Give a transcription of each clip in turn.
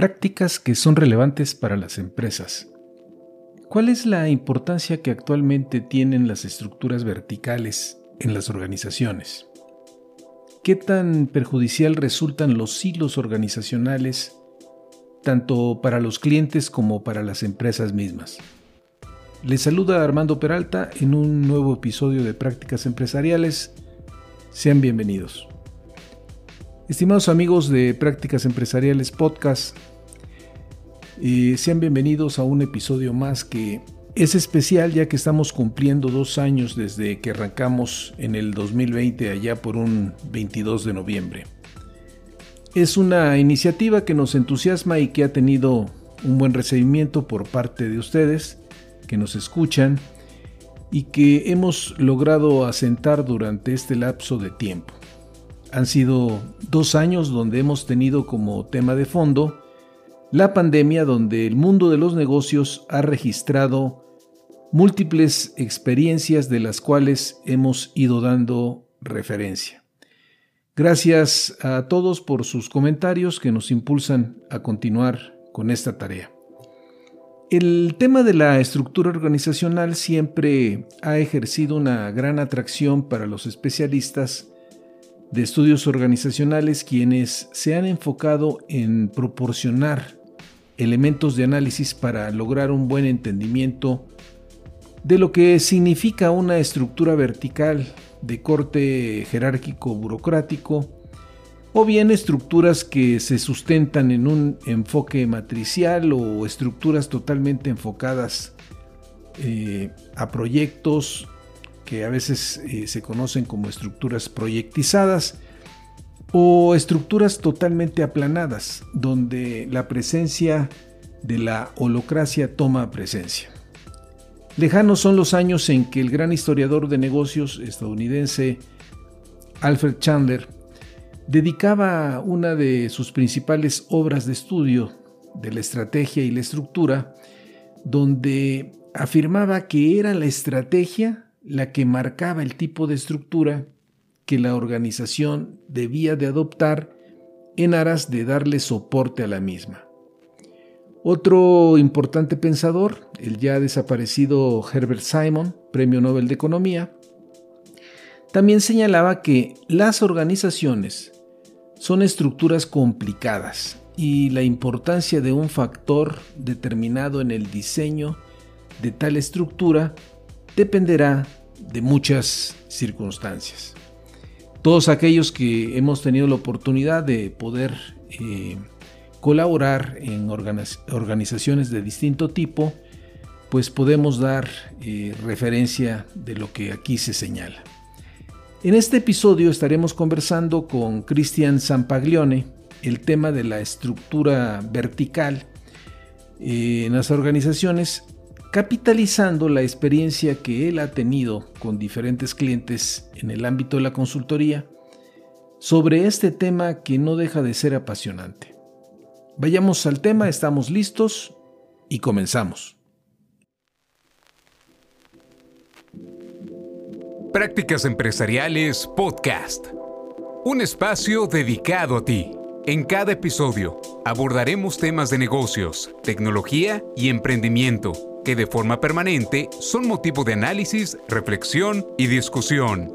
Prácticas que son relevantes para las empresas. ¿Cuál es la importancia que actualmente tienen las estructuras verticales en las organizaciones? ¿Qué tan perjudicial resultan los hilos organizacionales tanto para los clientes como para las empresas mismas? Les saluda Armando Peralta en un nuevo episodio de Prácticas Empresariales. Sean bienvenidos. Estimados amigos de Prácticas Empresariales Podcast, eh, sean bienvenidos a un episodio más que es especial ya que estamos cumpliendo dos años desde que arrancamos en el 2020 allá por un 22 de noviembre. Es una iniciativa que nos entusiasma y que ha tenido un buen recibimiento por parte de ustedes que nos escuchan y que hemos logrado asentar durante este lapso de tiempo. Han sido dos años donde hemos tenido como tema de fondo la pandemia donde el mundo de los negocios ha registrado múltiples experiencias de las cuales hemos ido dando referencia. Gracias a todos por sus comentarios que nos impulsan a continuar con esta tarea. El tema de la estructura organizacional siempre ha ejercido una gran atracción para los especialistas de estudios organizacionales quienes se han enfocado en proporcionar elementos de análisis para lograr un buen entendimiento de lo que significa una estructura vertical de corte jerárquico burocrático o bien estructuras que se sustentan en un enfoque matricial o estructuras totalmente enfocadas eh, a proyectos que a veces eh, se conocen como estructuras proyectizadas o estructuras totalmente aplanadas, donde la presencia de la holocracia toma presencia. Lejanos son los años en que el gran historiador de negocios estadounidense Alfred Chandler dedicaba una de sus principales obras de estudio de la estrategia y la estructura, donde afirmaba que era la estrategia la que marcaba el tipo de estructura que la organización debía de adoptar en aras de darle soporte a la misma. Otro importante pensador, el ya desaparecido Herbert Simon, Premio Nobel de Economía, también señalaba que las organizaciones son estructuras complicadas y la importancia de un factor determinado en el diseño de tal estructura dependerá de muchas circunstancias todos aquellos que hemos tenido la oportunidad de poder eh, colaborar en organizaciones de distinto tipo, pues podemos dar eh, referencia de lo que aquí se señala. En este episodio estaremos conversando con Cristian Zampaglione el tema de la estructura vertical eh, en las organizaciones capitalizando la experiencia que él ha tenido con diferentes clientes en el ámbito de la consultoría sobre este tema que no deja de ser apasionante. Vayamos al tema, estamos listos y comenzamos. Prácticas Empresariales Podcast. Un espacio dedicado a ti. En cada episodio abordaremos temas de negocios, tecnología y emprendimiento que de forma permanente son motivo de análisis, reflexión y discusión.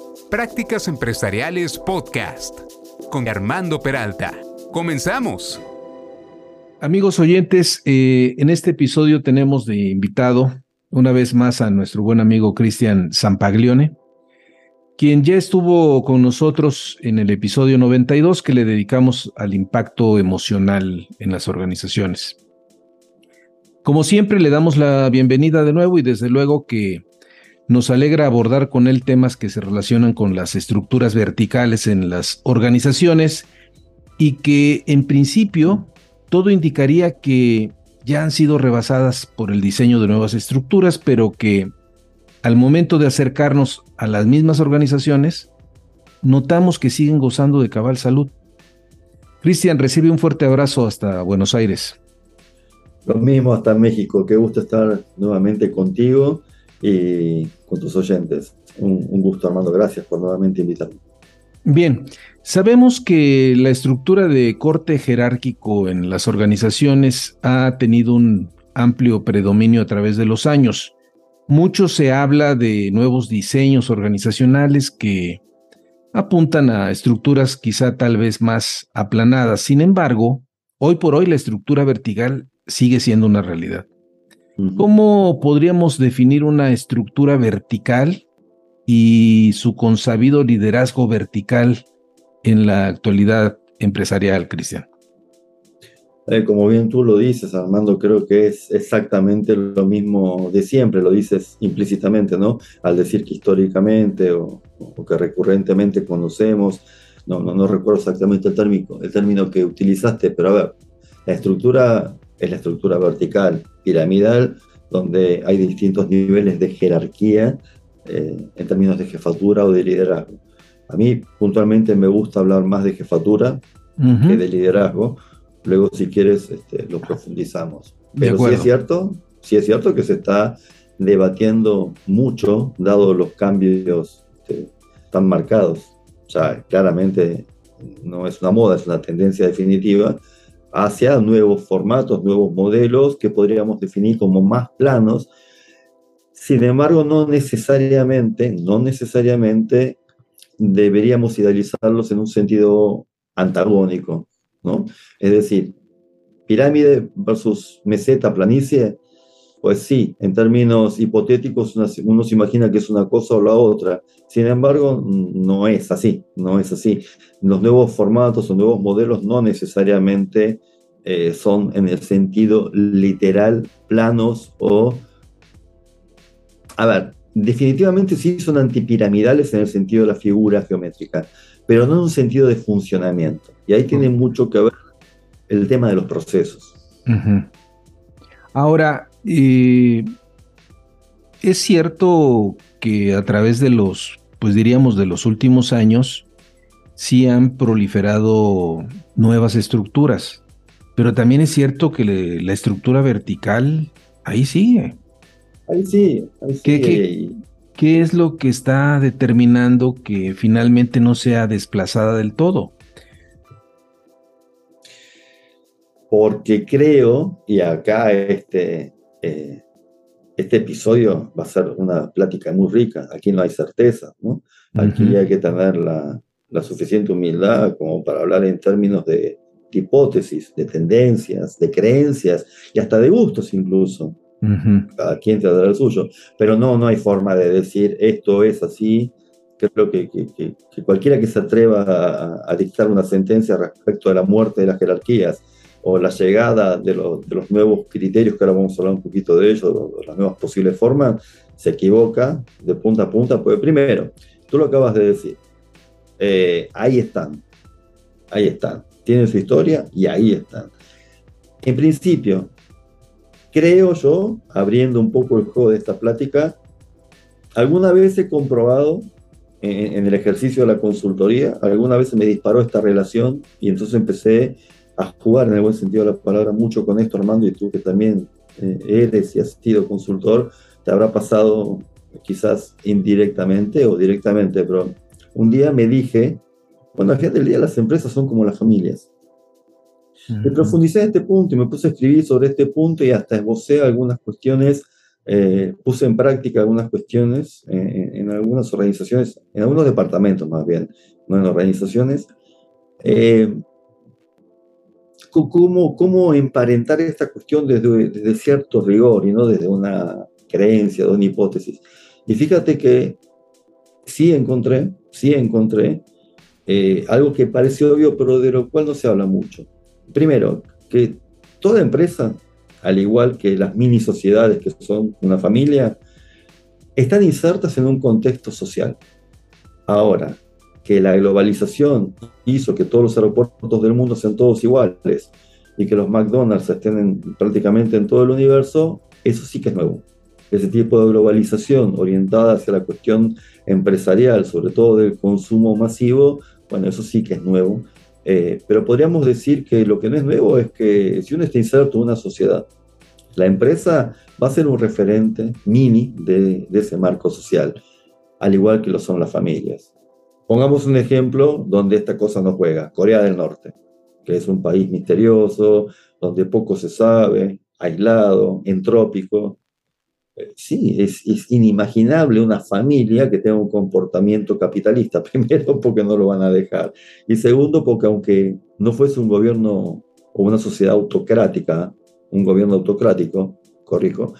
Prácticas Empresariales Podcast con Armando Peralta. Comenzamos. Amigos oyentes, eh, en este episodio tenemos de invitado una vez más a nuestro buen amigo Cristian Zampaglione, quien ya estuvo con nosotros en el episodio 92 que le dedicamos al impacto emocional en las organizaciones. Como siempre, le damos la bienvenida de nuevo y desde luego que nos alegra abordar con él temas que se relacionan con las estructuras verticales en las organizaciones y que en principio todo indicaría que ya han sido rebasadas por el diseño de nuevas estructuras, pero que al momento de acercarnos a las mismas organizaciones, notamos que siguen gozando de cabal salud. Cristian, recibe un fuerte abrazo hasta Buenos Aires. Lo mismo hasta México, qué gusto estar nuevamente contigo y con tus oyentes. Un, gusto, Armando, gracias por nuevamente invitarme. Bien, sabemos que la estructura de corte jerárquico en las organizaciones ha tenido un amplio predominio a través de los años. Mucho se habla de nuevos diseños organizacionales que apuntan a estructuras quizá tal vez más aplanadas. Sin embargo, hoy por hoy la estructura vertical sigue siendo una realidad. ¿Cómo podríamos definir una estructura vertical y su consabido liderazgo vertical en la actualidad empresarial, Cristian? Eh, como bien tú lo dices, Armando, creo que es exactamente lo mismo de siempre, lo dices implícitamente, ¿no? Al decir que históricamente o, que recurrentemente conocemos, no, no, no, recuerdo exactamente el término, el término que utilizaste, pero a ver, la estructura es la estructura vertical, piramidal, donde hay distintos niveles de jerarquía eh, en términos de jefatura o de liderazgo. A mí puntualmente me gusta hablar más de jefatura que de liderazgo. Luego, si quieres, este, lo profundizamos. Pero sí es cierto, sí es cierto que se está debatiendo mucho, dado los cambios este, tan marcados. O sea, claramente no es una moda, es una tendencia definitiva hacia nuevos formatos, nuevos modelos que podríamos definir como más planos sin embargo, no necesariamente, no necesariamente deberíamos idealizarlos en un sentido antagónico, ¿no? Es decir, pirámide versus meseta, planicie, pues sí, en términos hipotéticos uno se imagina que es una cosa o la otra. Sin embargo, no es así, no es así. Los nuevos formatos o nuevos modelos no necesariamente eh, son en el sentido literal planos o a ver, definitivamente sí son antipiramidales en el sentido de la figura geométrica, pero no en un sentido de funcionamiento. Y ahí tiene mucho que ver el tema de los procesos. Ahora, eh, es cierto que a través de los, pues diríamos, de los últimos años, sí han proliferado nuevas estructuras, pero también es cierto que la estructura vertical ahí sigue. Ahí sí, ¿Qué, es lo que está determinando que finalmente no sea desplazada del todo? Porque creo, y acá este, eh, este episodio va a ser una plática muy rica, aquí no hay certeza, ¿no? Aquí hay que tener la, suficiente humildad como para hablar en términos de hipótesis, de tendencias, de creencias y hasta de gustos incluso. Cada quien te dará el suyo. Pero no, no hay forma de decir esto es así. Creo que, que, que, cualquiera que se atreva a, dictar una sentencia respecto de la muerte de las jerarquías o la llegada de, los nuevos criterios, que ahora vamos a hablar un poquito de ellos, de las nuevas posibles formas, se equivoca de punta a punta. Pues primero, tú lo acabas de decir, eh, ahí están, ahí están, tienen su historia y ahí están. En principio, creo yo, abriendo un poco el juego de esta plática, alguna vez he comprobado en, el ejercicio de la consultoría, alguna vez me disparó esta relación y entonces empecé a jugar en el buen sentido de la palabra mucho con esto, Armando, y tú que también eh, eres y has sido consultor, te habrá pasado quizás indirectamente o directamente, pero un día me dije, bueno, al final del día las empresas son como las familias. Me profundicé en este punto y me puse a escribir sobre este punto y hasta esbocé algunas cuestiones, eh, puse en práctica algunas cuestiones eh, en algunas organizaciones, en algunos departamentos más bien, no en organizaciones. Eh, cómo, cómo emparentar esta cuestión desde, desde, cierto rigor y no desde una creencia, de una hipótesis. Y fíjate que sí encontré, sí encontré algo que parece obvio, pero de lo cual no se habla mucho primero, que toda empresa, al igual que las mini sociedades que son una familia, están insertas en un contexto social. Ahora, que la globalización hizo que todos los aeropuertos del mundo sean todos iguales y que los McDonald's estén prácticamente en todo el universo, eso sí que es nuevo. Ese tipo de globalización orientada hacia la cuestión empresarial, sobre todo del consumo masivo, bueno, eso sí que es nuevo. Eh, pero podríamos decir que lo que no es nuevo es que si uno está inserto en una sociedad, la empresa va a ser un referente mini de ese marco social, al igual que lo son las familias. Pongamos un ejemplo donde esta cosa no juega, Corea del Norte, que es un país misterioso, donde poco se sabe, aislado, entrópico, eh, sí, es, inimaginable una familia que tenga un comportamiento capitalista. Primero, porque no lo van a dejar. Y segundo, porque aunque no fuese un gobierno o una sociedad autocrática, un gobierno autocrático, corrijo,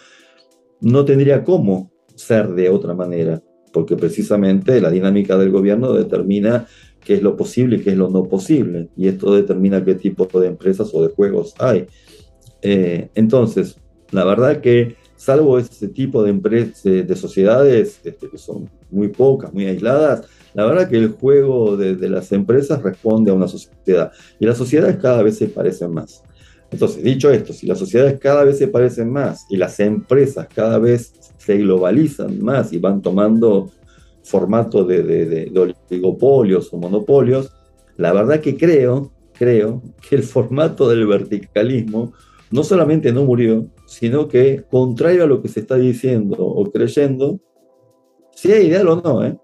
no tendría cómo ser de otra manera, porque precisamente la dinámica del gobierno determina qué es lo posible y qué es lo no posible, y esto determina qué tipo de empresas o de juegos hay. Eh, entonces, la verdad que salvo ese tipo de, empresas, de, sociedades este, que son muy pocas, muy aisladas, la verdad que el juego de, las empresas responde a una sociedad y las sociedades cada vez se parecen más. Entonces, dicho esto, si las sociedades cada vez se parecen más y las empresas cada vez se globalizan más y van tomando formato de, oligopolios o monopolios, la verdad que creo, creo que el formato del verticalismo no solamente no murió, sino que, contrario a lo que se está diciendo o creyendo, sea ideal o no, ¿eh?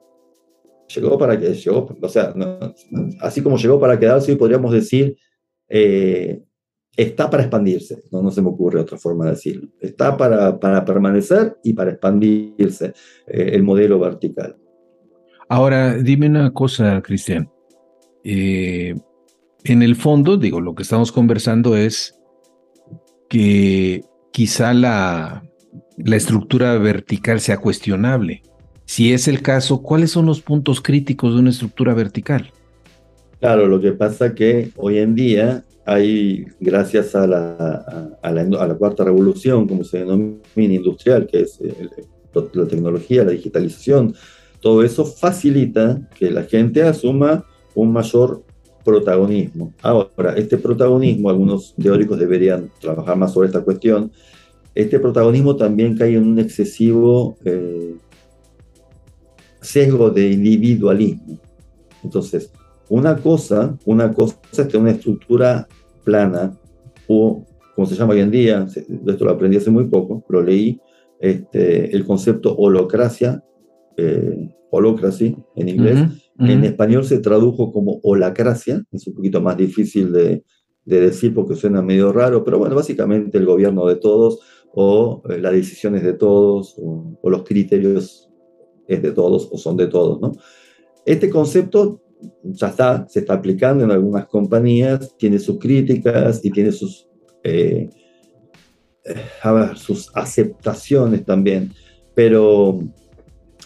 llegó para que llegó, o sea, así como llegó para quedarse, podríamos decir, eh, está para expandirse, no, no se me ocurre otra forma de decirlo, está para, para permanecer y para expandirse eh, el modelo vertical. Ahora, dime una cosa, Cristian. Eh, en el fondo, digo, lo que estamos conversando es que quizá la, la estructura vertical sea cuestionable. Si es el caso, ¿cuáles son los puntos críticos de una estructura vertical? Claro, lo que pasa que hoy en día hay, gracias a la, cuarta revolución, como se denomina industrial, que es la tecnología, la digitalización, todo eso facilita que la gente asuma un mayor protagonismo. Ahora, este protagonismo, algunos teóricos deberían trabajar más sobre esta cuestión, este protagonismo también cae en un excesivo eh, sesgo de individualismo. Entonces, una cosa, una cosa es tener una estructura plana, o como se llama hoy en día, esto lo aprendí hace muy poco, lo leí, este, el concepto holocracia, eh, holocracy en inglés, en español se tradujo como holacracia, es un poquito más difícil de, decir porque suena medio raro, pero bueno, básicamente el gobierno de todos o eh, las decisiones de todos o, los criterios es de todos o son de todos, ¿no? Este concepto ya está, se está aplicando en algunas compañías, tiene sus críticas y tiene sus, eh, eh, sus aceptaciones también, pero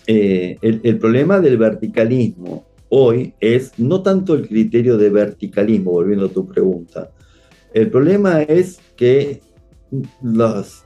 eh, el, problema del verticalismo hoy es no tanto el criterio de verticalismo, volviendo a tu pregunta. El problema es que las,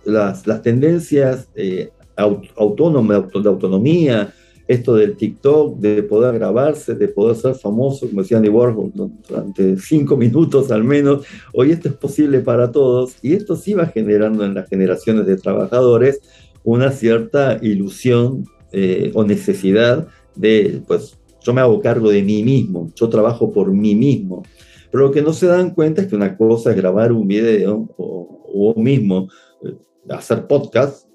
tendencias eh, autónomas, de autonomía, esto del TikTok, de poder grabarse, de poder ser famoso, como decía Andy Warhol, durante cinco minutos al menos, hoy esto es posible para todos y esto sí va generando en las generaciones de trabajadores una cierta ilusión eh, o necesidad de, pues, yo me hago cargo de mí mismo, yo trabajo por mí mismo. Pero lo que no se dan cuenta es que una cosa es grabar un video o, o mismo eh, hacer podcast,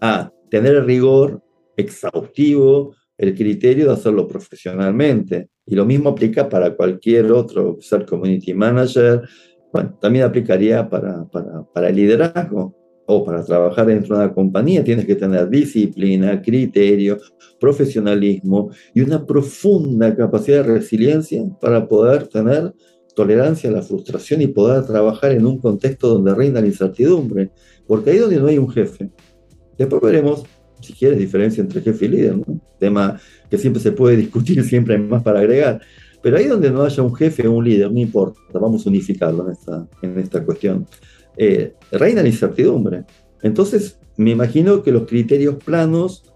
a tener el rigor exhaustivo, el criterio de hacerlo profesionalmente. Y lo mismo aplica para cualquier otro, ser community manager, también aplicaría para, para, para el liderazgo o para trabajar dentro de una compañía tienes que tener disciplina, criterio, profesionalismo y una profunda capacidad de resiliencia para poder tener tolerancia a la frustración y poder trabajar en un contexto donde reina la incertidumbre, porque ahí donde no hay un jefe. Después veremos, si quieres, diferencia entre jefe y líder, ¿no? tema que siempre se puede discutir, siempre hay más para agregar. Pero ahí donde no haya un jefe o un líder, no importa, vamos a unificarlo en esta, en esta cuestión. Eh, reina la incertidumbre. Entonces, me imagino que los criterios planos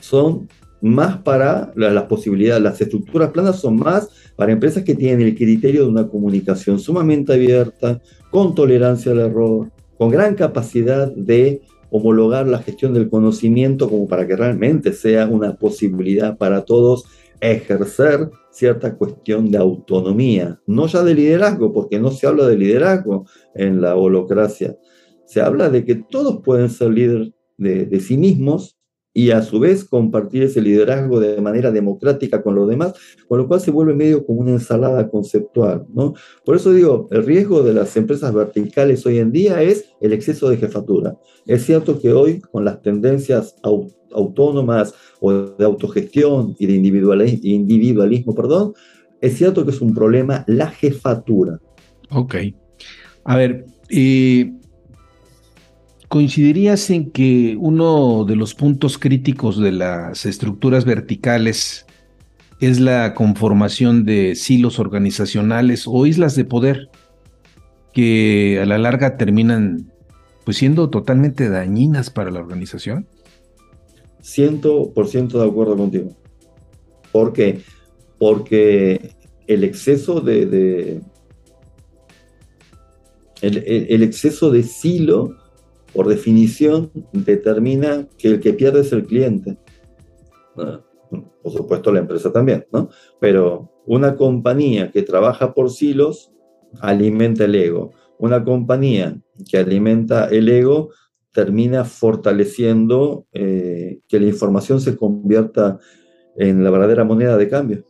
son más para las posibilidades, las estructuras planas son más para empresas que tienen el criterio de una comunicación sumamente abierta, con tolerancia al error, con gran capacidad de homologar la gestión del conocimiento como para que realmente sea una posibilidad para todos ejercer cierta cuestión de autonomía, no ya de liderazgo, porque no se habla de liderazgo en la holocracia, se habla de que todos pueden ser líderes de, de sí mismos y a su vez compartir ese liderazgo de manera democrática con los demás, con lo cual se vuelve medio como una ensalada conceptual. ¿no? Por eso digo, el riesgo de las empresas verticales hoy en día es el exceso de jefatura. Es cierto que hoy con las tendencias autónomas o de autogestión y de individualismo, perdón, es cierto que es un problema la jefatura. Ok. A ver, y ¿Coincidirías en que uno de los puntos críticos de las estructuras verticales es la conformación de silos organizacionales o islas de poder que a la larga terminan pues siendo totalmente dañinas para la organización? 100% de acuerdo contigo. ¿Por qué? Porque el exceso de, el exceso de silo por definición, determina que el que pierde es el cliente. Por supuesto, la empresa también, ¿no? Pero una compañía que trabaja por silos alimenta el ego. Una compañía que alimenta el ego termina fortaleciendo eh, que la información se convierta en la verdadera moneda de cambio,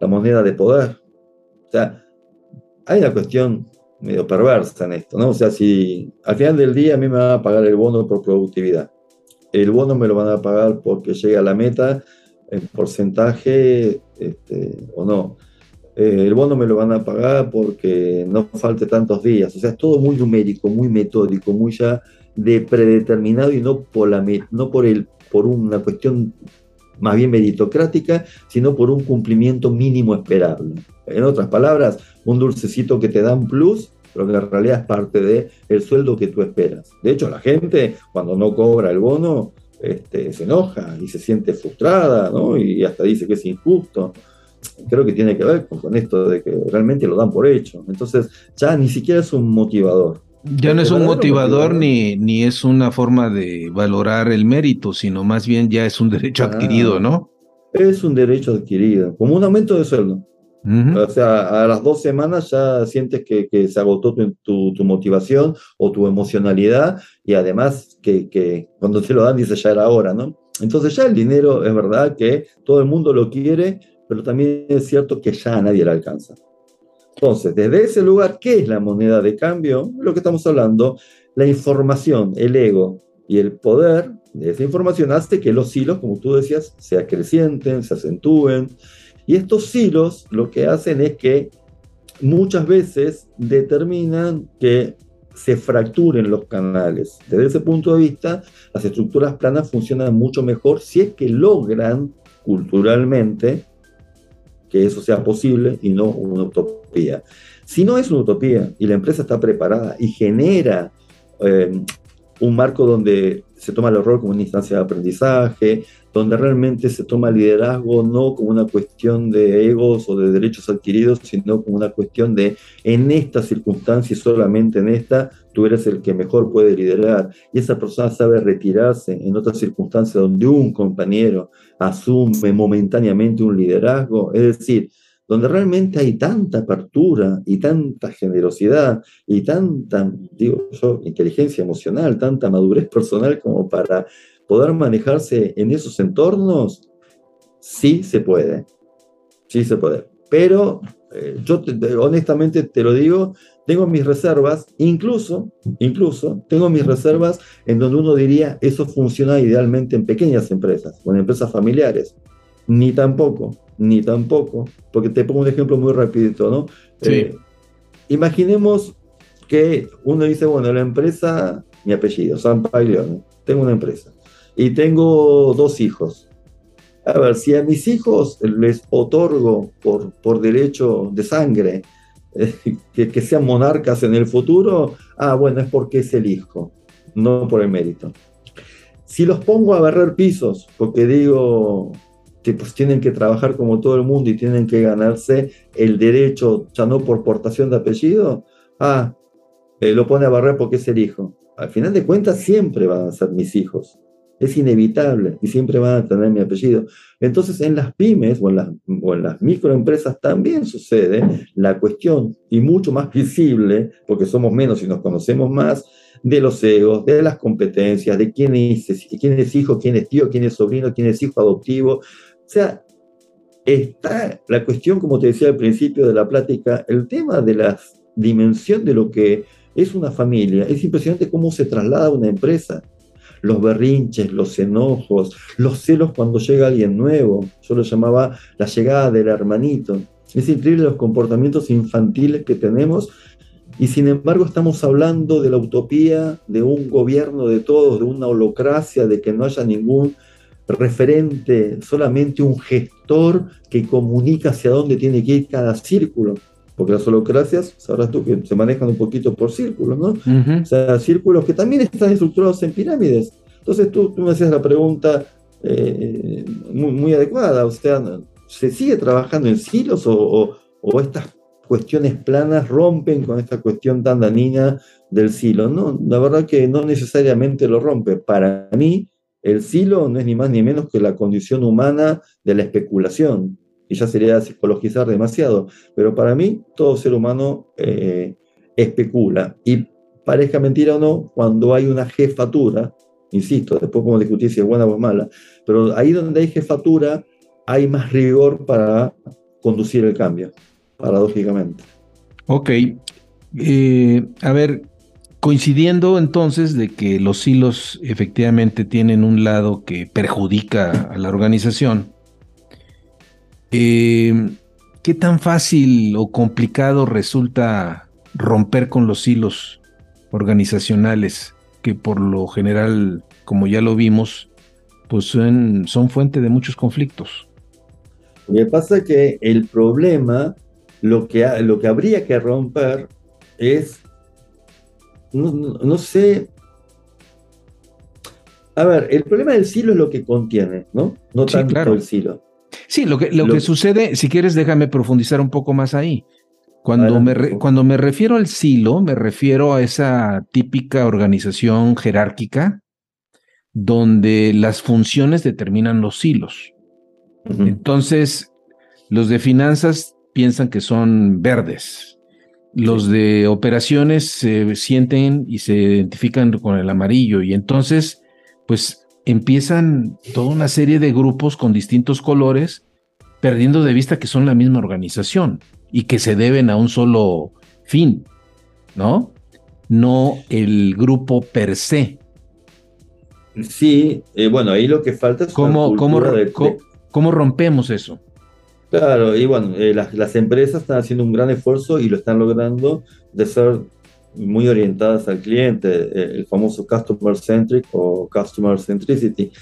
la moneda de poder. O sea, hay una cuestión medio perversa en esto, ¿no? O sea, si al final del día a mí me van a pagar el bono por productividad, el bono me lo van a pagar porque llega a la meta en porcentaje este, o no. Eh, el bono me lo van a pagar porque no falte tantos días. O sea, es todo muy numérico, muy metódico, muy ya de predeterminado y no por, la, no por, el, por una cuestión más bien meritocrática, sino por un cumplimiento mínimo esperable. En otras palabras, un dulcecito que te da un plus, pero que en realidad es parte del el sueldo que tú esperas. De hecho, la gente, cuando no cobra el bono, este, se enoja y se siente frustrada, ¿no? Y hasta dice que es injusto. Creo que tiene que ver con, esto de que realmente lo dan por hecho. Entonces, ya ni siquiera es un motivador. Ya no es un motivador, Ni, ni es una forma de valorar el mérito, sino más bien ya es un derecho adquirido, ¿no? Es un derecho adquirido, como un aumento de sueldo. O sea, a las dos semanas ya sientes que, se agotó tu, motivación o tu emocionalidad y además que, cuando te lo dan dice ya era hora, ¿no? Entonces ya el dinero es verdad que todo el mundo lo quiere, pero también es cierto que ya a nadie le alcanza. Entonces, desde ese lugar, ¿qué es la moneda de cambio? Lo que estamos hablando, la información, el ego y el poder de esa información hace que los hilos, como tú decías, se acrecienten, se acentúen y estos silos lo que hacen es que muchas veces determinan que se fracturen los canales. Desde ese punto de vista, las estructuras planas funcionan mucho mejor si es que logran culturalmente que eso sea posible y no una utopía. Si no es una utopía y la empresa está preparada y genera eh, un marco donde se toma el error como una instancia de aprendizaje, donde realmente se toma liderazgo no como una cuestión de egos o de derechos adquiridos, sino como una cuestión de en esta circunstancia y solamente en esta, tú eres el que mejor puede liderar. Y esa persona sabe retirarse en otras circunstancias donde un compañero asume momentáneamente un liderazgo. Es decir, donde realmente hay tanta apertura y tanta generosidad y tanta, digo yo, inteligencia emocional, tanta madurez personal como para poder manejarse en esos entornos, sí se puede, sí se puede. Pero eh, yo honestamente te lo digo, tengo mis reservas, incluso, incluso tengo mis reservas en donde uno diría, eso funciona idealmente en pequeñas empresas o en empresas familiares. Ni tampoco, ni tampoco, porque te pongo un ejemplo muy rapidito, ¿no? Sí. Eh, imaginemos que uno dice, bueno, la empresa, mi apellido, San Paglione, tengo una empresa y tengo dos hijos. A ver, si a mis hijos les otorgo por, por derecho de sangre eh, que, que, sean monarcas en el futuro, ah, bueno, es porque es el hijo, no por el mérito. Si los pongo a barrer pisos, porque digo, pues tienen que trabajar como todo el mundo y tienen que ganarse el derecho, ya no por portación de apellido, ah, eh, lo pone a barrer porque es el hijo. Al final de cuentas siempre van a ser mis hijos. Es inevitable y siempre van a tener mi apellido. Entonces en las pymes o en las, microempresas también sucede la cuestión, y mucho más visible, porque somos menos y nos conocemos más, de los egos, de las competencias, de quién es, quién es hijo, quién es tío, quién es sobrino, quién es hijo adoptivo. O sea, está la cuestión, como te decía al principio de la plática, el tema de la dimensión de lo que es una familia. Es impresionante cómo se traslada una empresa. Los berrinches, los enojos, los celos cuando llega alguien nuevo. Yo lo llamaba la llegada del hermanito. Es increíble los comportamientos infantiles que tenemos y sin embargo estamos hablando de la utopía de un gobierno de todos, de una holocracia, de que no haya ningún referente, solamente un gestor que comunica hacia dónde tiene que ir cada círculo. Porque las holocracias, sabrás tú que se manejan un poquito por círculos, ¿no? O sea, círculos que también están estructurados en pirámides. Entonces tú, tú me hacías la pregunta eh, muy, muy, adecuada, o sea, ¿se sigue trabajando en silos o, o estas cuestiones planas rompen con esta cuestión tan dañina del silo. No, la verdad que no necesariamente lo rompe. Para mí, el silo no es ni más ni menos que la condición humana de la especulación. Y ya sería psicologizar demasiado. Pero para mí, todo ser humano eh, especula. Y parezca mentira o no, cuando hay una jefatura, insisto, después podemos discutir si es buena o es mala, pero ahí donde hay jefatura, hay más rigor para conducir el cambio paradójicamente. Ok. Eh, a ver, coincidiendo entonces de que los hilos efectivamente tienen un lado que perjudica a la organización, eh, ¿qué tan fácil o complicado resulta romper con los hilos organizacionales que por lo general, como ya lo vimos, pues son, fuente de muchos conflictos? Lo que pasa que el problema lo que, lo que habría que romper es, no, sé, a ver, el problema del silo es lo que contiene, ¿no? No tanto el silo. Sí, lo que, lo, que sucede, si quieres, déjame profundizar un poco más ahí. Cuando me, cuando me refiero al silo, me refiero a esa típica organización jerárquica donde las funciones determinan los silos. Entonces, los de finanzas piensan que son verdes. Los de operaciones se sienten y se identifican con el amarillo y entonces pues empiezan toda una serie de grupos con distintos colores perdiendo de vista que son la misma organización y que se deben a un solo fin, ¿no? No el grupo per se. Sí, eh, bueno, ahí lo que falta es ¿Cómo, cómo, ¿Cómo rompemos eso? Claro, y bueno, eh, las, empresas están haciendo un gran esfuerzo y lo están logrando de ser muy orientadas al cliente, eh, el famoso customer centric o customer centricity,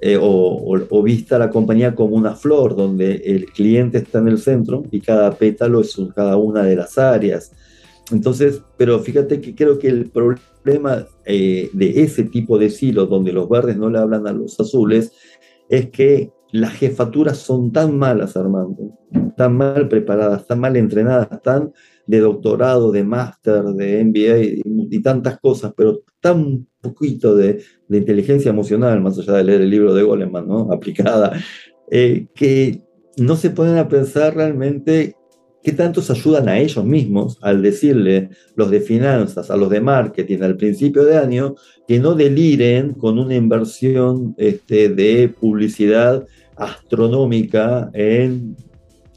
eh, o, o, vista la compañía como una flor, donde el cliente está en el centro y cada pétalo es cada una de las áreas. Entonces, pero fíjate que creo que el problema de ese tipo de silos, donde los verdes no le hablan a los azules, es que las jefaturas son tan malas, Armando, tan mal preparadas, tan mal entrenadas, tan de doctorado, de máster, de MBA y, tantas cosas, pero tan poquito de, inteligencia emocional, más allá de leer el libro de Goleman, ¿no? aplicada, eh, que no se ponen a pensar realmente qué tantos ayudan a ellos mismos al decirle los de finanzas, a los de marketing al principio de año, que no deliren con una inversión este, de publicidad astronómica en,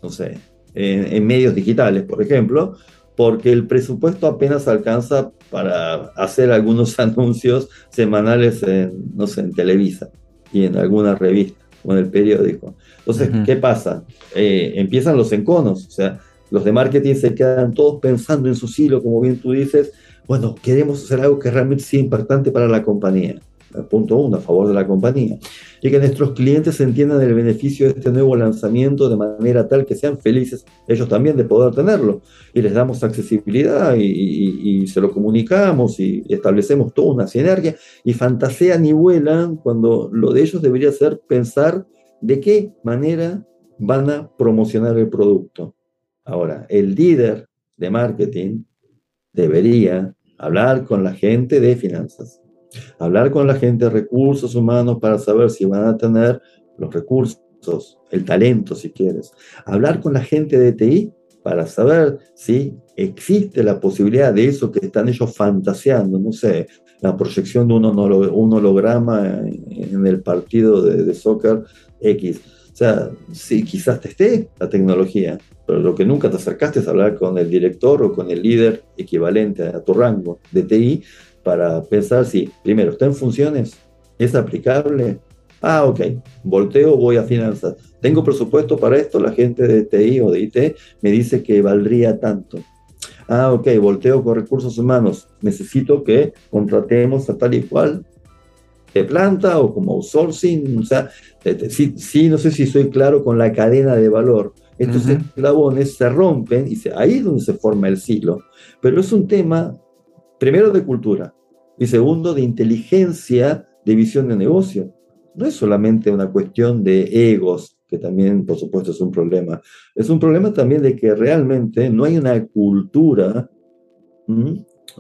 no sé, en, medios digitales, por ejemplo, porque el presupuesto apenas alcanza para hacer algunos anuncios semanales en, no sé, en Televisa y en alguna revista o en el periódico. Entonces, ¿qué pasa? Eh, empiezan los enconos, o sea, los de marketing se quedan todos pensando en su silo, como bien tú dices, bueno, queremos hacer algo que realmente sea importante para la compañía punto uno, a favor de la compañía, y que nuestros clientes entiendan el beneficio de este nuevo lanzamiento de manera tal que sean felices ellos también de poder tenerlo. Y les damos accesibilidad y, se lo comunicamos y establecemos toda una sinergia y fantasean y vuelan cuando lo de ellos debería ser pensar de qué manera van a promocionar el producto. Ahora, el líder de marketing debería hablar con la gente de finanzas, hablar con la gente de recursos humanos para saber si van a tener los recursos, el talento si quieres, hablar con la gente de TI para saber si existe la posibilidad de eso que están ellos fantaseando, no sé, la proyección de un, holograma en el partido de, de soccer X. O sea, sí, quizás te esté la tecnología, pero lo que nunca te acercaste es hablar con el director o con el líder equivalente a tu rango de TI para pensar si, primero, está en funciones, es aplicable. Ah, ok, volteo, voy a finanzas. Tengo presupuesto para esto, la gente de TI o de IT me dice que valdría tanto. Ah, ok, volteo con recursos humanos. Necesito que contratemos a tal y cual de planta o como outsourcing. O sea, sí, sí, no sé si soy claro con la cadena de valor. Estos eslabones se rompen y ahí es donde se forma el silo. Pero es un tema, primero, de cultura y segundo, de inteligencia de visión de negocio. No es solamente una cuestión de egos, que también, por supuesto, es un problema. Es un problema también de que realmente no hay una cultura.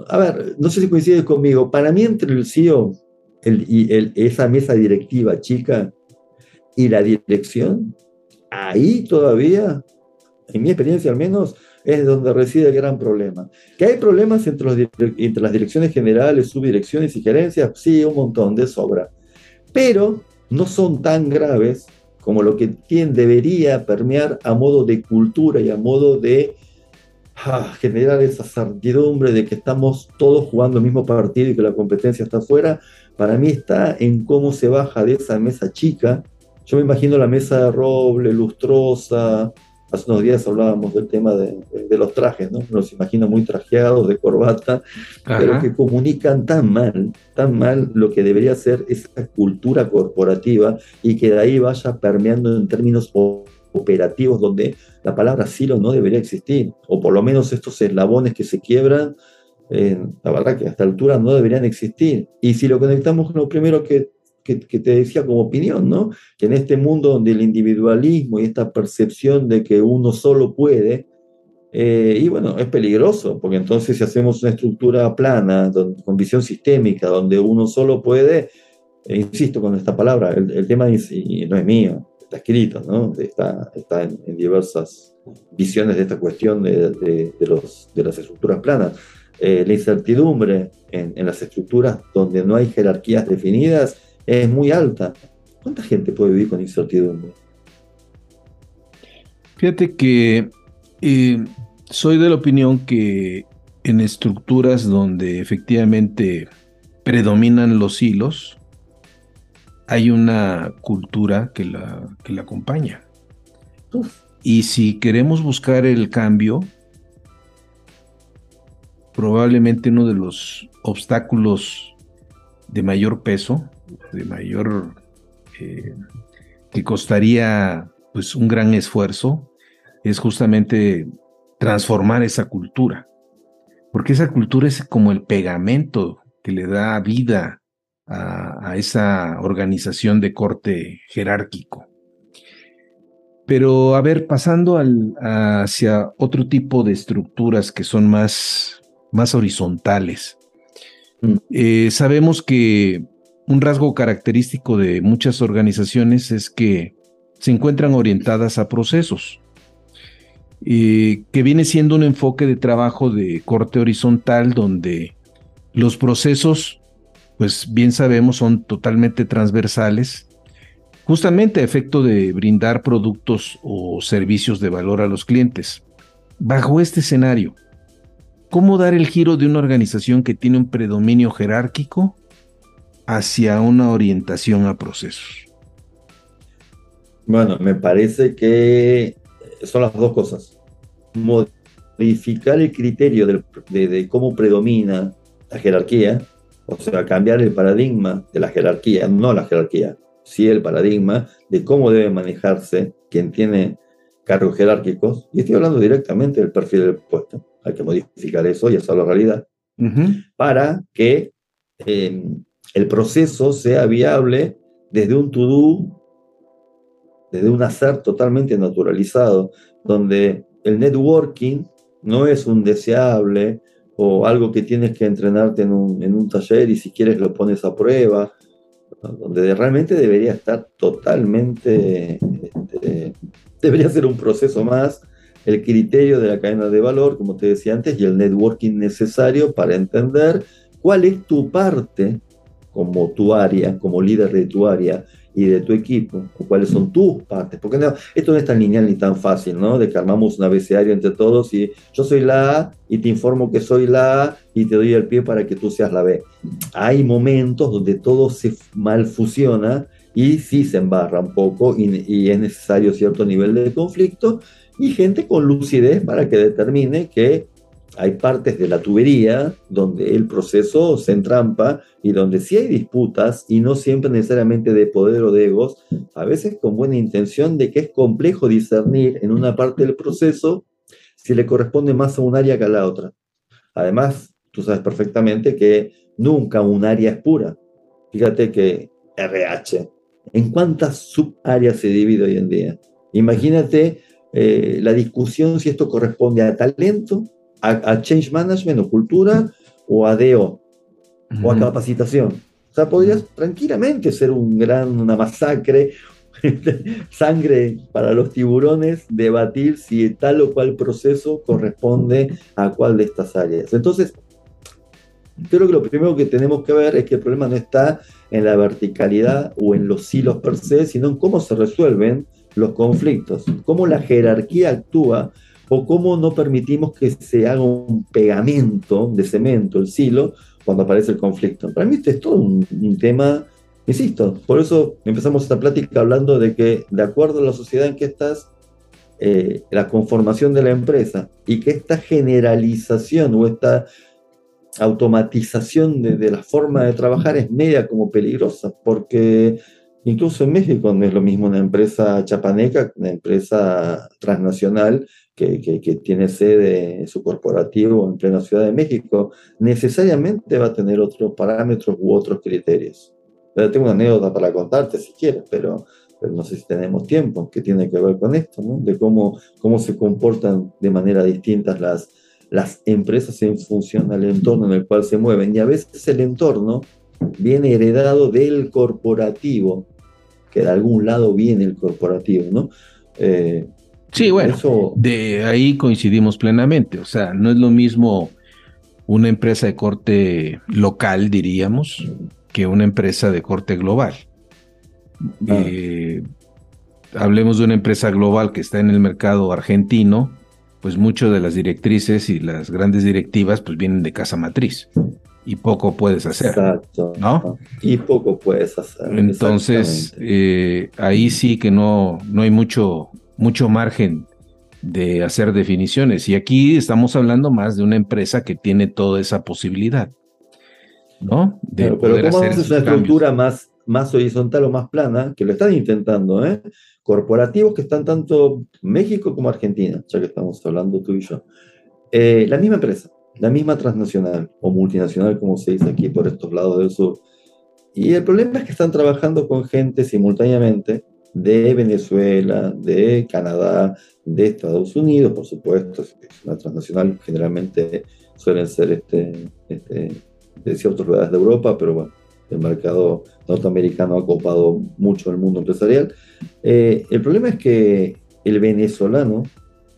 A ver, no sé si coincides conmigo. Para mí, entre el CEO y esa mesa directiva chica y la dirección, ahí todavía, en mi experiencia al menos, es donde reside el gran problema. ¿Que hay problemas entre, los, entre las direcciones generales, subdirecciones y gerencias? Sí, un montón, de sobra. Pero no son tan graves como lo que debería permear a modo de cultura y a modo de ah, generar esa certidumbre de que estamos todos jugando el mismo partido y que la competencia está afuera, para mí está en cómo se baja de esa mesa chica. Yo me imagino la mesa de roble, lustrosa. Hace unos días hablábamos del tema de, los trajes, ¿no? Los imagino muy trajeados, de corbata, pero que comunican tan mal, tan mal lo que debería ser esa cultura corporativa y que de ahí vaya permeando en términos operativos donde la palabra silo no debería existir, o por lo menos estos eslabones que se quiebran la verdad que a esta altura no deberían existir. Y si lo conectamos con lo primero que, que, te decía como opinión, ¿no? Que en este mundo donde el individualismo y esta percepción de que uno solo puede, eh, y bueno, es peligroso, porque entonces si hacemos una estructura plana, con visión sistémica, donde uno solo puede, eh, insisto con esta palabra, el, tema y no es mío, está escrito, ¿no? Está, está en, diversas visiones de esta cuestión de, de, de, los, de las estructuras planas. Eh, la incertidumbre en, las estructuras donde no hay jerarquías definidas es muy alta. ¿Cuánta gente puede vivir con incertidumbre? Fíjate que eh, soy de la opinión que en estructuras donde efectivamente predominan los hilos, hay una cultura que la, que la acompaña. Y si queremos buscar el cambio, probablemente uno de los obstáculos de mayor peso, de mayor eh, que costaría pues un gran esfuerzo, es justamente transformar esa cultura, porque esa cultura es como el pegamento que le da vida a, esa organización de corte jerárquico. Pero a ver, pasando al, hacia otro tipo de estructuras que son más más horizontales. Mm. Eh, sabemos que un rasgo característico de muchas organizaciones es que se encuentran orientadas a procesos, que viene siendo un enfoque de trabajo de corte horizontal donde los procesos, pues bien sabemos, son totalmente transversales, justamente a efecto de brindar productos o servicios de valor a los clientes. Bajo este escenario, ¿Cómo dar el giro de una organización que tiene un predominio jerárquico hacia una orientación a procesos? Bueno, me parece que son las dos cosas. Modificar el criterio de, cómo predomina la jerarquía, o sea, cambiar el paradigma de la jerarquía, no la jerarquía, sí el paradigma de cómo debe manejarse quien tiene cargos jerárquicos, y estoy hablando directamente del perfil del puesto hay que modificar eso y hacerlo realidad, para que em, el proceso sea viable desde un to-do desde un hacer totalmente naturalizado, donde el networking no es un deseable o algo que tienes que entrenarte en un, taller y si quieres lo pones a prueba, donde realmente debería estar totalmente, este, debería ser un proceso más, el criterio de la cadena de valor, como te decía antes, y el networking necesario para entender cuál es tu parte como tu área, como líder de tu área, y de tu equipo, cuáles son tus partes, porque no, esto no es tan lineal ni tan fácil, ¿no? De que armamos un abecedario entre todos y yo soy la A y te informo que soy la A y te doy el pie para que tú seas la B. Hay momentos donde todo se mal fusiona y sí se embarra un poco y, y es necesario cierto nivel de conflicto y gente con lucidez para que determine que hay partes de la tubería donde el proceso se entrampa y donde sí hay disputas y no siempre necesariamente de poder o de egos, a veces con buena intención de que es complejo discernir en una parte del proceso si le corresponde más a un área que a la otra. Además, tú sabes perfectamente que nunca un área es pura. Fíjate que RH, ¿en cuántas subáreas se divide hoy en día? Imagínate eh, la discusión si esto corresponde a talento a, change management o cultura o a DO o a capacitación. O sea, podrías tranquilamente ser un gran, una masacre, sangre para los tiburones, debatir si tal o cual proceso corresponde a cuál de estas áreas. Entonces, creo que lo primero que tenemos que ver es que el problema no está en la verticalidad o en los hilos per se, sino en cómo se resuelven los conflictos, cómo la jerarquía actúa o cómo no permitimos que se haga un pegamento de cemento, el silo, cuando aparece el conflicto. Para mí este es todo un, tema, insisto, por eso empezamos esta plática hablando de que de acuerdo a la sociedad en que estás, eh, la conformación de la empresa y que esta generalización o esta automatización de, de, la forma de trabajar es media como peligrosa, porque incluso en México no es lo mismo una empresa chapaneca que una empresa transnacional que, tiene sede su corporativo en plena Ciudad de México, necesariamente va a tener otros parámetros u otros criterios. tengo una anécdota para contarte si quieres, pero, pero, no sé si tenemos tiempo, que tiene que ver con esto, ¿no? de cómo, cómo se comportan de manera distinta las, las empresas en función al entorno en el cual se mueven. Y a veces el entorno viene heredado del corporativo, que de algún lado viene el corporativo, ¿no? Eh, Sí, bueno, de ahí coincidimos plenamente. O sea, no es lo mismo una empresa de corte local, diríamos, que una empresa de corte global. Ah. Eh, hablemos de una empresa global que está en el mercado argentino, pues mucho de las directrices y las grandes directivas pues vienen de casa matriz y poco puedes hacer. Exacto. ¿No? Y poco puedes hacer. Entonces, eh, ahí sí que no, no hay mucho mucho margen de hacer definiciones. Y aquí estamos hablando más de una empresa que tiene toda esa posibilidad, ¿no? De pero, ¿cómo hacer una estructura más, más horizontal o más plana? Que lo están intentando, ¿eh? Corporativos que están tanto México como Argentina, ya que estamos hablando tú y yo. Eh, la misma empresa, la misma transnacional o multinacional, como se dice aquí por estos lados del sur. Y el problema es que están trabajando con gente simultáneamente de Venezuela, de Canadá, de Estados Unidos, por supuesto, es una transnacional, generalmente suelen ser este, este, de ciertos lugares de Europa, pero bueno, el mercado norteamericano ha copado mucho el mundo empresarial. Eh, el problema es que el venezolano,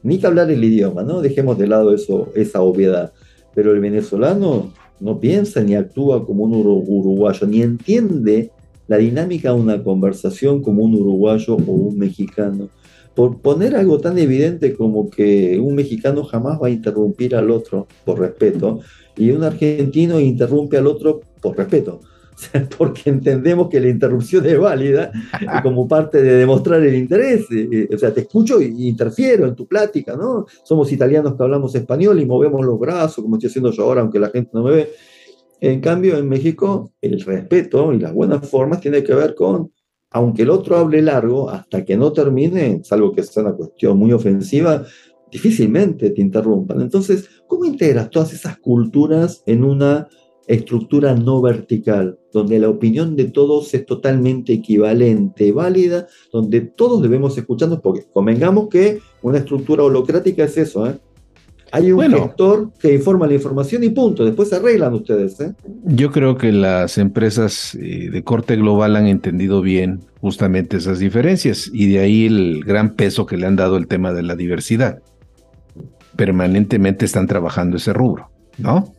ni que hablar el idioma, ¿no? Dejemos de lado eso, esa obviedad, pero el venezolano no piensa ni actúa como un uruguayo, ni entiende la dinámica de una conversación como un uruguayo o un mexicano. Por poner algo tan evidente como que un mexicano jamás va a interrumpir al otro por respeto y un argentino interrumpe al otro por respeto. porque entendemos que la interrupción es válida como parte de demostrar el interés. Eh, eh, o sea, te escucho e interfiero en tu plática, ¿no? Somos italianos que hablamos español y movemos los brazos, como estoy haciendo yo ahora, aunque la gente no me ve. En cambio, en México, el respeto y las buenas formas tiene que ver con, aunque el otro hable largo, hasta que no termine, salvo que sea una cuestión muy ofensiva, difícilmente te interrumpan. Entonces, ¿cómo integras todas esas culturas en una estructura no vertical, donde la opinión de todos es totalmente equivalente, válida, donde todos debemos escucharnos, porque convengamos que una estructura holocrática es eso, ¿eh? Hay un gestor que informa la información y punto. Después se arreglan ustedes. ¿eh? Yo creo que las empresas eh, de corte global han entendido bien justamente esas diferencias y de ahí el gran peso que le han dado el tema de la diversidad. Permanentemente están trabajando ese rubro, ¿no?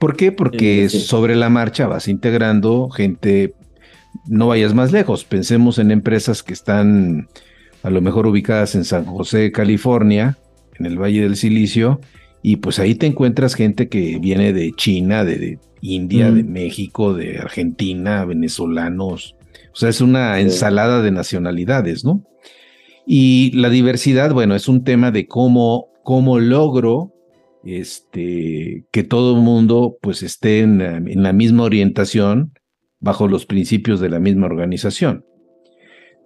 ¿Por qué? Porque sobre la marcha vas integrando gente, no vayas más lejos, pensemos en empresas que están a lo mejor ubicadas en San José, California, en el Valle del Silicio, y pues ahí te encuentras gente que viene de China, de, India, de México, de Argentina, venezolanos. O sea, es una ensalada de nacionalidades, ¿no? Y la diversidad, bueno, es un tema de cómo, cómo logro este, que todo el mundo pues esté en, en la misma orientación bajo los principios de la misma organización.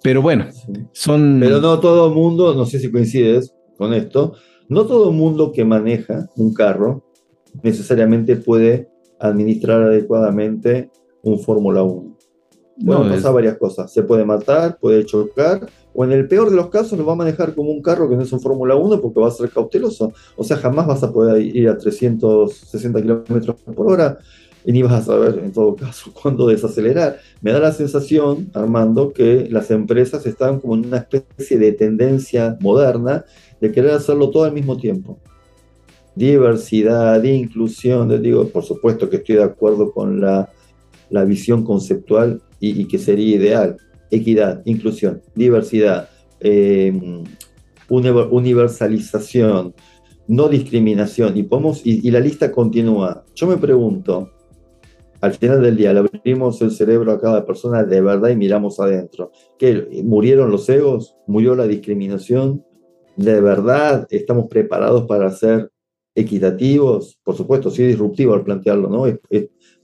Pero bueno, son... Pero no todo el mundo, no sé si coincides, con esto, no todo el mundo que maneja un carro necesariamente puede administrar adecuadamente un Fórmula 1. Pueden pasar varias cosas. Se puede matar, puede chocar, o en el peor de los casos lo va a manejar como un carro que no es un Fórmula 1 porque va a ser cauteloso. O sea, jamás vas a poder ir a 360 kilómetros por hora y ni vas a saber, en todo caso, cuándo desacelerar. Me da la sensación, Armando, que las empresas están como en una especie de tendencia moderna de querer hacerlo todo al mismo tiempo. Diversidad, inclusión, digo, por supuesto que estoy de acuerdo con la, visión conceptual y, que sería ideal. Equidad, inclusión, diversidad, em, universalización, no discriminación, y, podemos, y, la lista continúa. Yo me pregunto, al final del día le abrimos el cerebro a cada persona de verdad y miramos adentro. ¿Qué? ¿Murieron los egos? ¿Murió la discriminación? ¿De verdad estamos preparados para ser equitativos? Por supuesto, sí es disruptivo al plantearlo, ¿no? Es,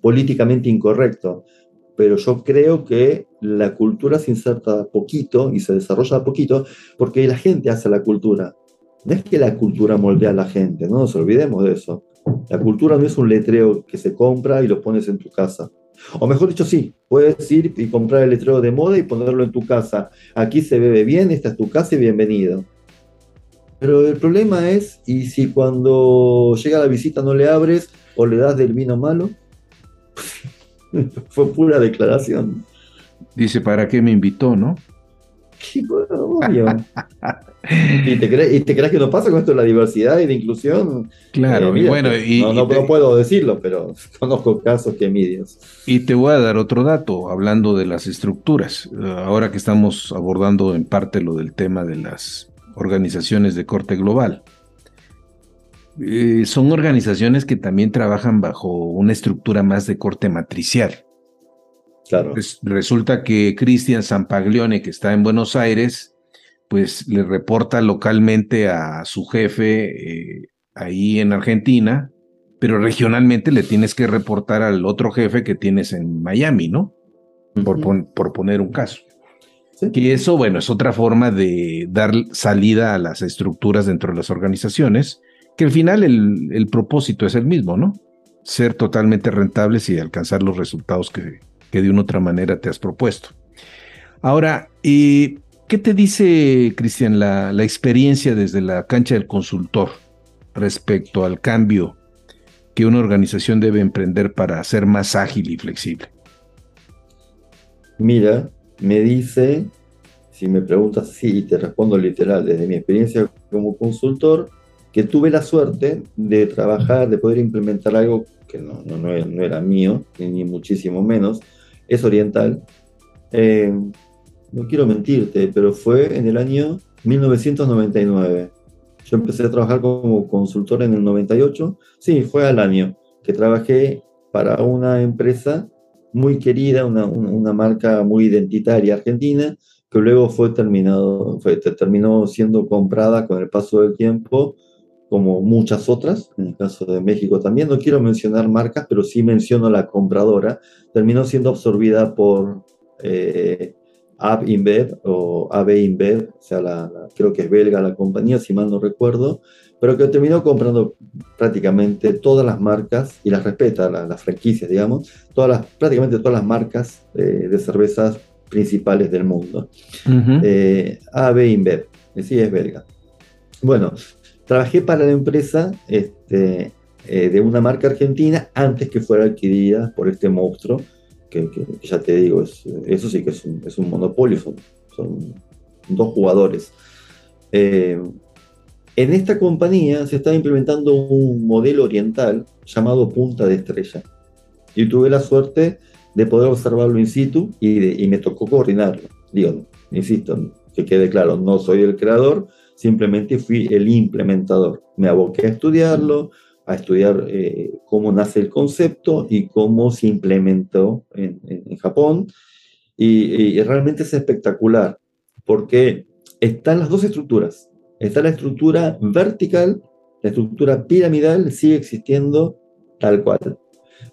políticamente incorrecto. Pero yo creo que la cultura se inserta poquito y se desarrolla poquito porque la gente hace la cultura. No es que la cultura moldea a la gente, no nos olvidemos de eso. La cultura no es un letrero que se compra y lo pones en tu casa. O mejor dicho, sí, puedes ir y comprar el letrero de moda y ponerlo en tu casa. Aquí se bebe bien, esta es tu casa y bienvenido. Pero el problema es, ¿y si cuando llega la visita no le abres o le das del vino malo? Fue pura declaración. Dice, ¿para qué me invitó, no? Sí, obvio. ¿Y te, crees, que no pasa con esto de la diversidad y la inclusión? Claro, y eh, bueno, y, no, puedo decirlo, pero conozco casos que envidias. Y te voy a dar otro dato, hablando de las estructuras. Ahora que estamos abordando en parte lo del tema de las organizaciones de corte global. Eh, son organizaciones que también trabajan bajo una estructura más de corte matricial. Claro. resulta que Cristian Sampaglione, que está en Buenos Aires, pues le reporta localmente a su jefe eh, ahí en Argentina, pero regionalmente le tienes que reportar al otro jefe que tienes en Miami, ¿no? por, por poner un caso. Que eso, bueno, es otra forma de dar salida a las estructuras dentro de las organizaciones, que al final el, propósito es el mismo, ¿no? Ser totalmente rentables y alcanzar los resultados que, que de una otra manera te has propuesto. Ahora, ¿y ¿qué te dice, Cristian, la, experiencia desde la cancha del consultor respecto al cambio que una organización debe emprender para ser más ágil y flexible? Mira, me dice, si me preguntas así y te respondo literal, desde mi experiencia como consultor, que tuve la suerte de trabajar, de poder implementar algo que no, no, era mío, ni muchísimo menos, es oriental. Eh, no quiero mentirte, pero fue en el año 1999. Yo empecé a trabajar como consultor en el 98. Sí, fue al año que trabajé para una empresa muy querida, una, una, marca muy identitaria argentina, que luego fue terminado, fue, terminó siendo comprada con el paso del tiempo, como muchas otras, en el caso de México también. No quiero mencionar marcas, pero sí menciono la compradora. Terminó siendo absorbida por eh, AB InBev o AB InBev, o sea, la, creo que es belga la compañía, si mal no recuerdo, pero que terminó comprando prácticamente todas las marcas y las respeta, las franquicias, digamos, todas las, prácticamente todas las marcas eh, de cervezas principales del mundo. Eh, AB InBev, sí, es belga. Bueno, trabajé para la empresa este, eh, de una marca argentina antes que fuera adquirida por este monstruo, que, ya te digo, eso sí que es un, monopolio, son, dos jugadores. Eh, en esta compañía se estaba implementando un modelo oriental llamado punta de estrella. Y tuve la suerte de poder observarlo in situ y, y me tocó coordinarlo. Digo, insisto, que quede claro, no soy el creador, simplemente fui el implementador. Me aboqué a estudiarlo, a estudiar eh, cómo nace el concepto y cómo se implementó en, Japón. Y, realmente es espectacular, porque están las dos estructuras. Está la estructura vertical, la estructura piramidal sigue existiendo tal cual,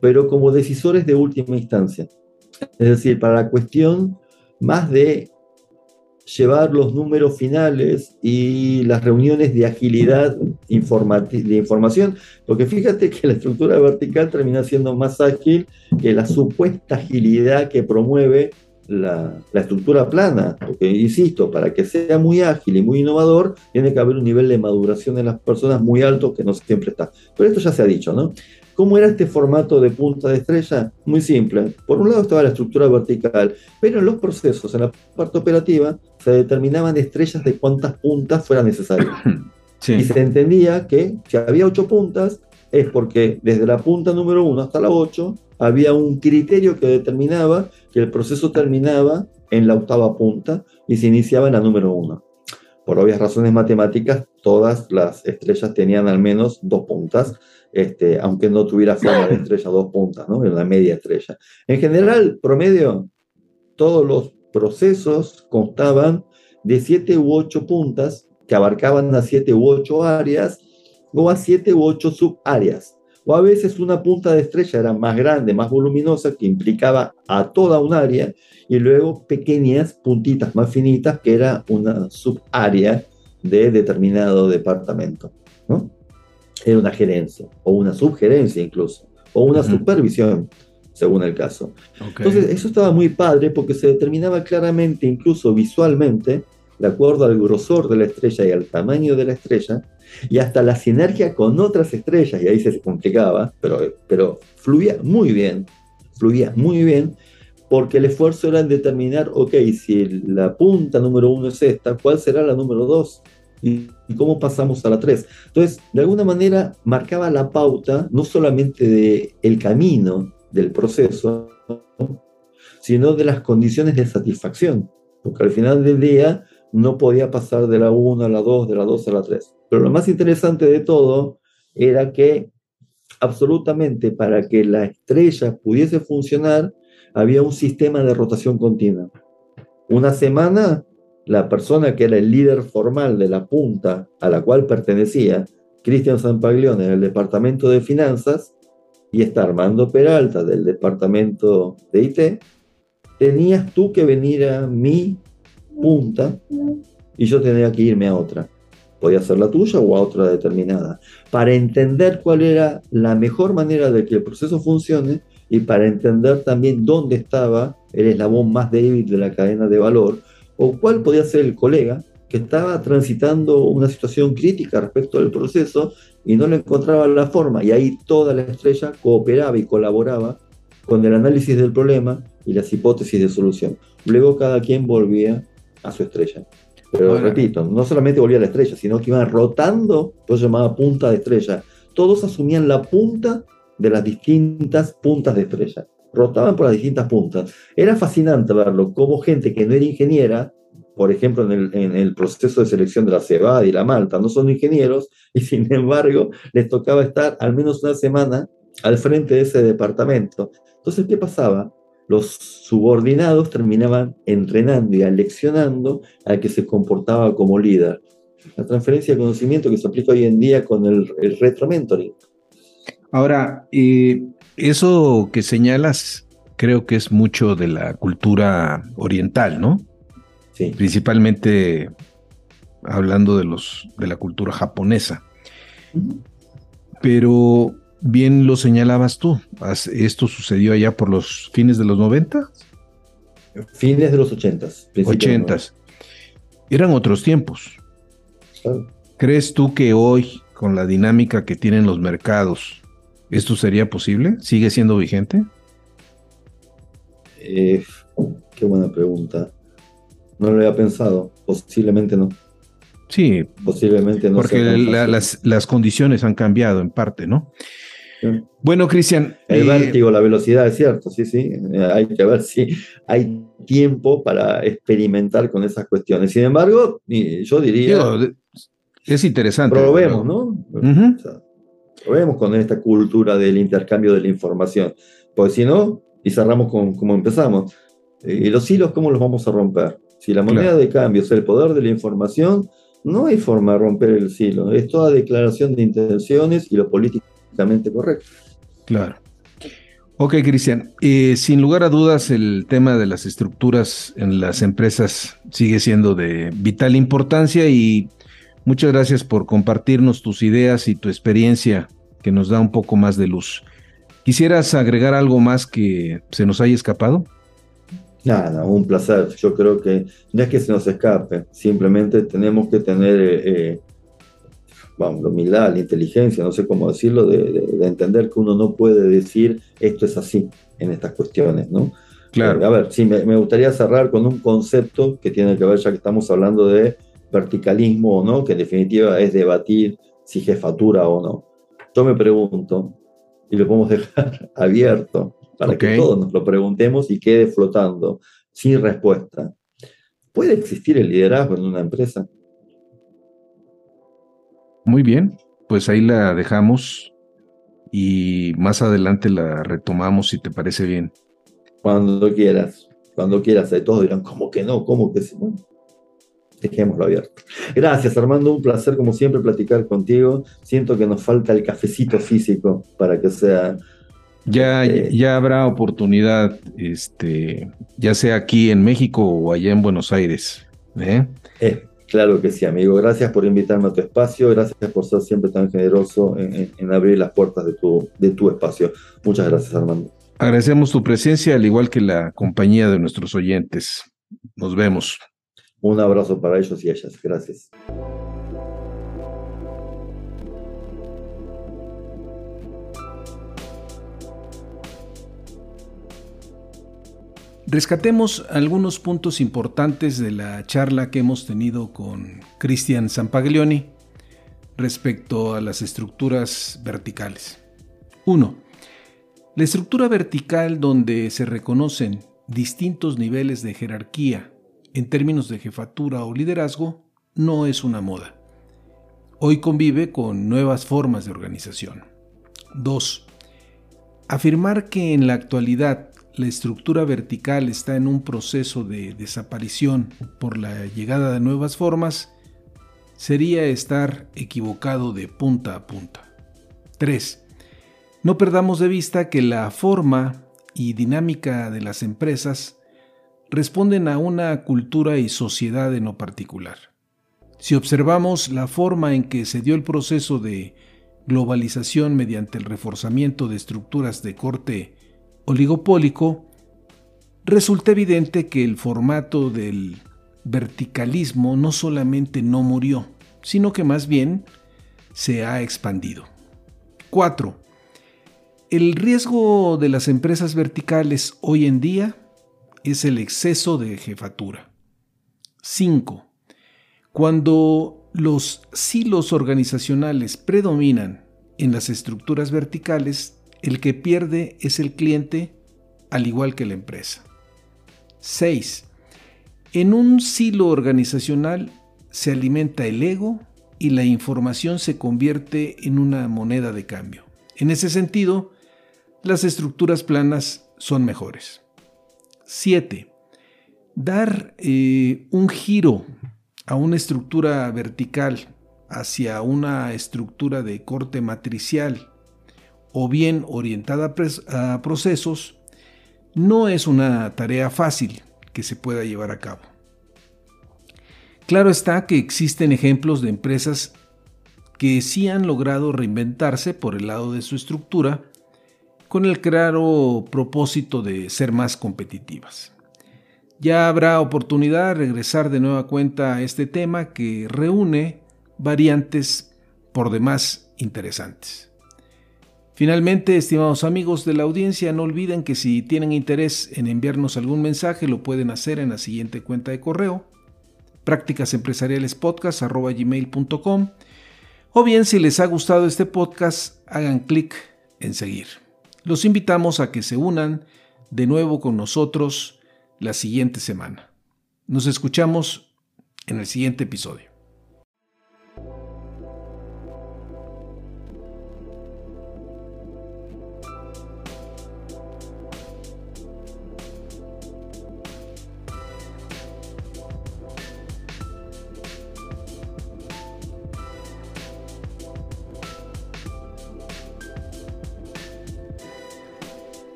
pero como decisores de última instancia. Es decir, para la cuestión más de llevar los números finales y las reuniones de agilidad de información, porque fíjate que la estructura vertical termina siendo más ágil que la supuesta agilidad que promueve la, estructura plana, porque insisto, para que sea muy ágil y muy innovador, tiene que haber un nivel de maduración en las personas muy alto que no siempre está. Pero esto ya se ha dicho, ¿no? ¿Cómo era este formato de punta de estrella? Muy simple. Por un lado estaba la estructura vertical, pero en los procesos, en la parte operativa, se determinaban estrellas de cuántas puntas fueran necesarias. Y se entendía que si había ocho puntas, es porque desde la punta número uno hasta la ocho había un criterio que determinaba que el proceso terminaba en la octava punta y se iniciaba en la número uno. Por obvias razones matemáticas, todas las estrellas tenían al menos dos puntas, este, aunque no tuviera forma de estrella dos puntas, ¿no? En la media estrella. En general, promedio, todos los procesos constaban de siete u ocho puntas que abarcaban a siete u ocho áreas o a siete u ocho subáreas. O a veces una punta de estrella era más grande, más voluminosa, que implicaba a toda un área, y luego pequeñas puntitas más finitas, que era una subárea de determinado departamento. ¿no? Era una gerencia, o una subgerencia incluso, o una supervisión, según el caso. Entonces, eso estaba muy padre porque se determinaba claramente, incluso visualmente, de acuerdo al grosor de la estrella y al tamaño de la estrella, y hasta la sinergia con otras estrellas, y ahí se complicaba, pero, pero fluía muy bien, fluía muy bien, porque el esfuerzo era en determinar, ok, si la punta número uno es esta, ¿cuál será la número dos? Y, cómo pasamos a la 3. Entonces, de alguna manera marcaba la pauta no solamente del el camino del proceso, sino de las condiciones de satisfacción, porque al final del día no podía pasar de la 1 a la 2, de la 2 a la 3. Pero lo más interesante de todo era que absolutamente para que la estrella pudiese funcionar, había un sistema de rotación continua. Una semana la persona que era el líder formal de la punta a la cual pertenecía, Cristian Sampaglione, el departamento de finanzas, y está Armando Peralta del departamento de IT, tenías tú que venir a mi punta y yo tenía que irme a otra. Podía ser la tuya o a otra determinada. Para entender cuál era la mejor manera de que el proceso funcione y para entender también dónde estaba el eslabón más débil de la cadena de valor o cuál podía ser el colega que estaba transitando una situación crítica respecto al proceso y no le encontraba la forma. Y ahí toda la estrella cooperaba y colaboraba con el análisis del problema y las hipótesis de solución. Luego cada quien volvía a su estrella. Pero repito, no solamente volvía a la estrella, sino que iban rotando, pues llamaba punta de estrella. Todos asumían la punta de las distintas puntas de estrella rotaban por las distintas puntas. Era fascinante verlo, como gente que no era ingeniera, por ejemplo, en el, proceso de selección de la cebada y la malta, no son ingenieros y sin embargo les tocaba estar al menos una semana al frente de ese departamento. Entonces, ¿qué pasaba? Los subordinados terminaban entrenando y aleccionando al que se comportaba como líder. La transferencia de conocimiento que se aplica hoy en día con el, el retro-mentoring. Ahora, eh, eso que señalas creo que es mucho de la cultura oriental, ¿no? principalmente hablando de, los, de la cultura japonesa. Pero bien lo señalabas tú, esto sucedió allá por los fines de los 90. Fines de los 80. 80. Eran otros tiempos. ¿Crees tú que hoy, con la dinámica que tienen los mercados, esto sería posible? ¿Sigue siendo vigente? Eh, qué buena pregunta. No lo había pensado. Posiblemente no. Sí. Posiblemente no. Porque las, condiciones han cambiado en parte, ¿no? Bueno, Cristian. El eh, vértigo, la velocidad, es cierto, sí, sí. Hay que ver si hay tiempo para experimentar con esas cuestiones. Sin embargo, yo diría. es interesante. Probemos, ¿no? Probemos con esta cultura del intercambio de la información. Porque si no, y cerramos con, como empezamos. ¿Y los hilos cómo los vamos a romper? Si la moneda de cambio es el poder de la información, no hay forma de romper el silo. Es toda declaración de intenciones y lo políticamente correcto. Claro. Ok, Cristian. Eh, sin lugar a dudas, el tema de las estructuras en las empresas sigue siendo de vital importancia y muchas gracias por compartirnos tus ideas y tu experiencia que nos da un poco más de luz. ¿Quisieras agregar algo más que se nos haya escapado? Nada, un placer. Yo creo que no es que se nos escape, simplemente tenemos que tener eh, vamos, la humildad, la inteligencia, no sé cómo decirlo, de, entender que uno no puede decir esto es así en estas cuestiones, ¿no? Claro. Eh, a ver, sí, me, gustaría cerrar con un concepto que tiene que ver, ya que estamos hablando de verticalismo o no, que en definitiva es debatir si jefatura o no. Yo me pregunto, y lo podemos dejar abierto para que todos nos lo preguntemos y quede flotando, sin respuesta. ¿Puede existir el liderazgo en una empresa? Muy bien, pues ahí la dejamos y más adelante la retomamos si te parece bien. Cuando quieras, cuando quieras. Todos dirán, ¿cómo que no? ¿Cómo que sí? Dejémoslo abierto. Gracias, Armando. Un placer, como siempre, platicar contigo. Siento que nos falta el cafecito físico para que sea. Ya, eh, ya habrá oportunidad, este, ya sea aquí en México o allá en Buenos Aires. ¿eh? Eh, claro que sí, amigo. Gracias por invitarme a tu espacio. Gracias por ser siempre tan generoso en, abrir las puertas de tu, de tu espacio. Muchas gracias, Armando. Agradecemos tu presencia, al igual que la compañía de nuestros oyentes. Nos vemos. Un abrazo para ellos y ellas. Gracias. Rescatemos algunos puntos importantes de la charla que hemos tenido con Cristian Zampaglioni respecto a las estructuras verticales. 1. La estructura vertical donde se reconocen distintos niveles de jerarquía en términos de jefatura o liderazgo, no es una moda. Hoy convive con nuevas formas de organización. 2. Afirmar que en la actualidad la estructura vertical está en un proceso de desaparición por la llegada de nuevas formas sería estar equivocado de punta a punta. 3. No perdamos de vista que la forma y dinámica de las empresas responden a una cultura y sociedad en lo particular. Si observamos la forma en que se dio el proceso de globalización mediante el reforzamiento de estructuras de corte oligopólico, resulta evidente que el formato del verticalismo no solamente no murió, sino que más bien se ha expandido. 4. El riesgo de las empresas verticales hoy en día es el exceso de jefatura. 5. Cuando los silos organizacionales predominan en las estructuras verticales, el que pierde es el cliente al igual que la empresa. 6. En un silo organizacional se alimenta el ego y la información se convierte en una moneda de cambio. En ese sentido, las estructuras planas son mejores. 7. Dar eh, un giro a una estructura vertical hacia una estructura de corte matricial o bien orientada a procesos no es una tarea fácil que se pueda llevar a cabo. Claro está que existen ejemplos de empresas que sí han logrado reinventarse por el lado de su estructura con el claro propósito de ser más competitivas. Ya habrá oportunidad de regresar de nueva cuenta a este tema que reúne variantes por demás interesantes. Finalmente, estimados amigos de la audiencia, no olviden que si tienen interés en enviarnos algún mensaje lo pueden hacer en la siguiente cuenta de correo prácticasempresarialespodcast.com o bien si les ha gustado este podcast hagan clic en seguir. Los invitamos a que se unan de nuevo con nosotros la siguiente semana. Nos escuchamos en el siguiente episodio.